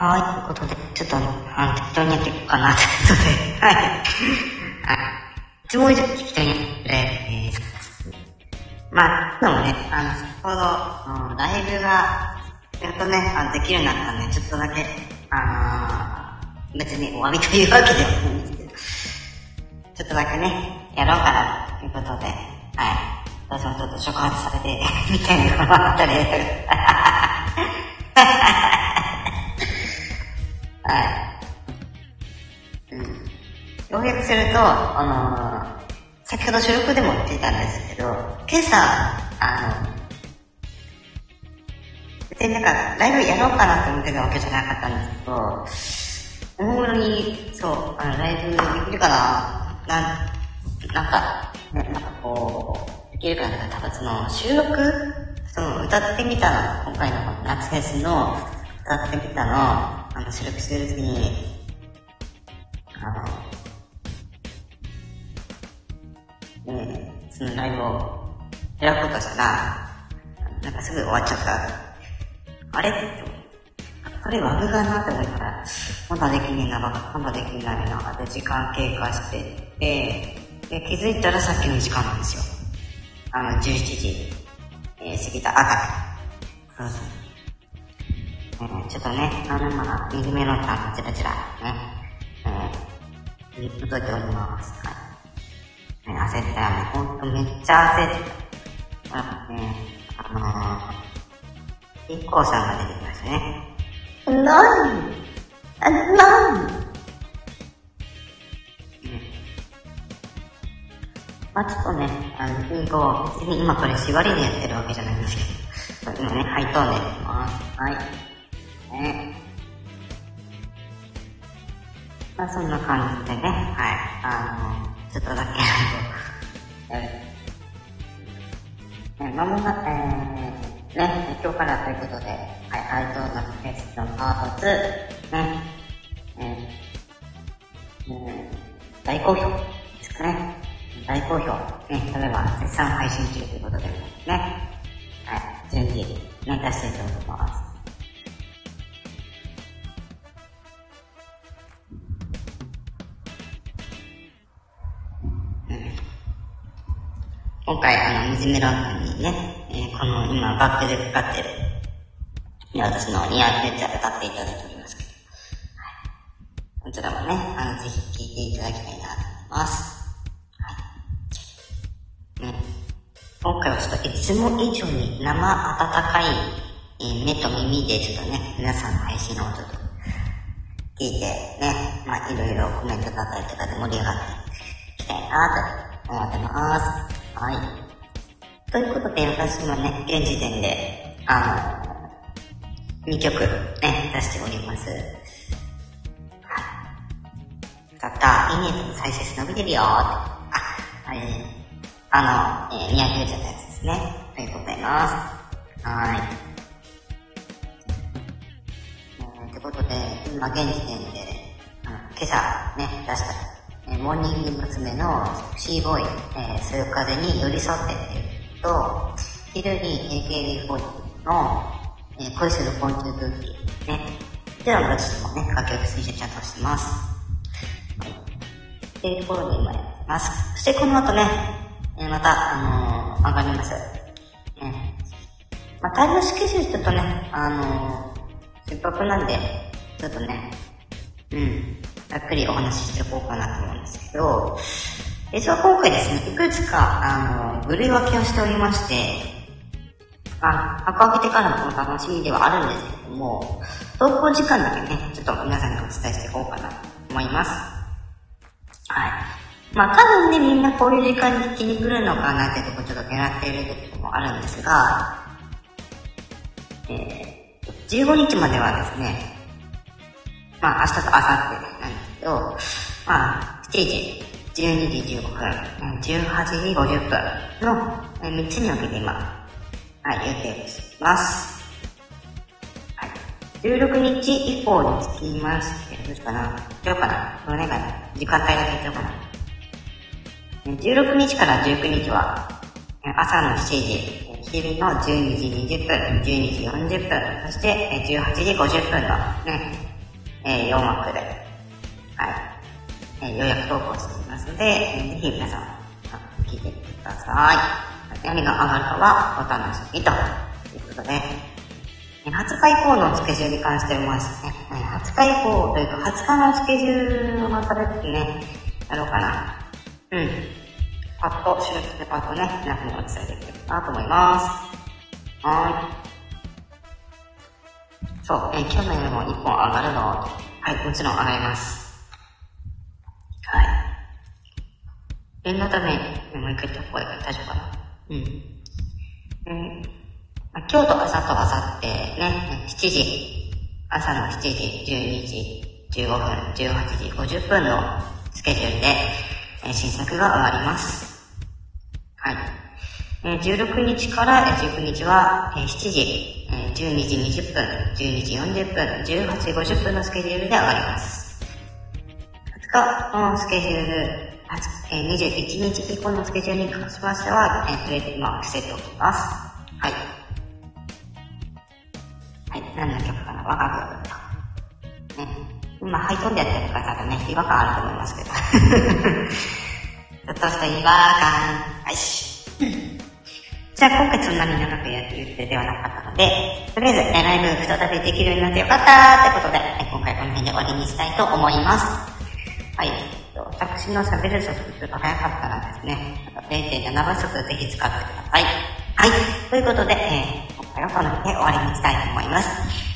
はい、ということで、ちょっと、あの、適当にやっていこうかな、ということで、はい。はい。質問以上適当にやってえー、まあ、でもね、あの、先ほど、うんライブが、やっとね、あのできるようになったんで、ちょっとだけ、あのー、別にお詫びというわけではないんですけど、ちょっとだけね、やろうかな、ということで、はい。私もちょっと触発されて、みたいなのがあったり、はい。うん。要約すると、あのー、先ほど収録でも言ってたんですけど、今朝、あの、別になんか、ライブやろうかなと思ってたわけじゃなかったんですけど、おもむろに、そう、あの、ライブできるかななん、なんか、ね、なんかこう、できるかな多分その、収録その、歌ってみたの、今回の夏フェスの歌ってみたの、あの、収録してる時に、あの、ね、そのライブを開こうとしたら、なんかすぐ終わっちゃった。あれ？これワグがなって思ったら、まだできねえな、まだできないな、で時間経過してで、で、気づいたらさっきの時間なんですよ。あの、17時、えー、過ぎたあたり。そうそう。え、ちょっとね、あの、まだ、右目のタンチラチラ、ね、えー、届いております。はい。ね、焦ったよね。ほんとめっちゃ焦った。あのね、あのー IKKO さんが出てきましたね。なにあ、なにまあちょっとね、あの、こう、別に今これ縛りでやってるわけじゃないんですけど、今ね、ハイトーンでやってます。はい。ね。まあそんな感じでね、はい。あの、ちょっとだけ、あの、え、まもなく、えーね、今日からということで、はい、アウトドアフェスのパート2、ね、えー、えー、大好評ですかね。大好評。ね、例えば絶賛配信中ということで、ね、はい、順次、ね、出していただきます。今回、あの、水メロンにね、えー、この今バックでかかってる、私のニアーフレッチャー歌っていただいておりますけど、はい。こちらもね、あの、ぜひ聴いていただきたいなと思います。はい。ね、今回はちょっといつも以上に生温かい、えー、目と耳でちょっとね、皆さんの配信をちょっと聞いてね、まあいろいろコメントだったりとかで盛り上がっていきたいなと思ってます。はい。ということで、私もね、現時点で、あの、2曲ね、出しております。はい。たった、いいね再生数伸びてるよあ、あれ、あの、えー、宮城ちゃったやつですね。ということでございます。はい。ということで、今現時点で、あの今朝ね、出した、えー、モーニング娘。のシーボーイ、えー、そよ風に寄り添ってっていうと、昼に AKB40 の、えー、恋する昆虫空気ね。では、私もね、楽曲推薦ちゃんとしてます。はい。っていうところで今やってます。そしてこの後ね、えー、また、あのー、上がります。えー、まあ、タイムスケジュールちょっとね、あのー、せっかくなんで、ちょっとね、うん、ざっくりお話ししていこうかなと思うんですけど、実は今回ですね、いくつか、あの、部類分けをしておりまして、あ、箱開けてからのこの楽しみではあるんですけども、投稿時間だけね、ちょっと皆さんにお伝えしていこうかなと思います。はい。まあ多分ね、みんなこういう時間に聞きに来るのかなってとこちょっと狙っているところもあるんですが、えー、15日まではですね、まあ明日と明後日なんですけど、まあ、7時、12時15分、18時50分の3つに分けて今、はい、予定をします。はい。16日以降につきまして、どうしようかな。どうかな。どれが時間帯だけ言っちゃおうかな。16日から19日は、朝の7時、昼の12時20分、12時40分、そして18時50分のね、えー、4枠で、え、予約投稿していますので、ぜひ皆さん、聞いてみてください。何が上がるかはお楽しみということで、20日以降のスケジュールに関してはですね、20日以降というか20日のスケジュールをまた別にね、やろうかな。うん。パッと、収録でパッとね、皆さんにお伝えできればなと思います。はい。そう、え今日の夜も1本上がるのはい、もちろん上がります。はい。念のため、もう一回言った方が大丈夫かな。うん。えー今日と朝と朝ってね、7時、朝の7時、12時、15分、18時、50分のスケジュールで、え新作が上がります。はい。え16日から19日は、え7時、え12時20分、12時40分、18時50分のスケジュールで上がります。20日のスケジュール、え21日以降のスケジュールに関しましては、えー、とりあえず今伏せておきます。はい。はい、何の曲かな？若く。ね。今、ハイトーンでやってる方とね、違和感あると思いますけど。ちょっとした違和感。はいし。じゃあ、今回そんなに長くやってる予定ではなかったので、とりあえず、ね、ライブ再びできるようになってよかったってことで、今回この辺で終わりにしたいと思います。はい。私の喋る速度ちょっと早かったらですね、0.7倍速ぜひ使ってください。はい。ということで、えー、今回はこの辺で終わりにしたいと思います。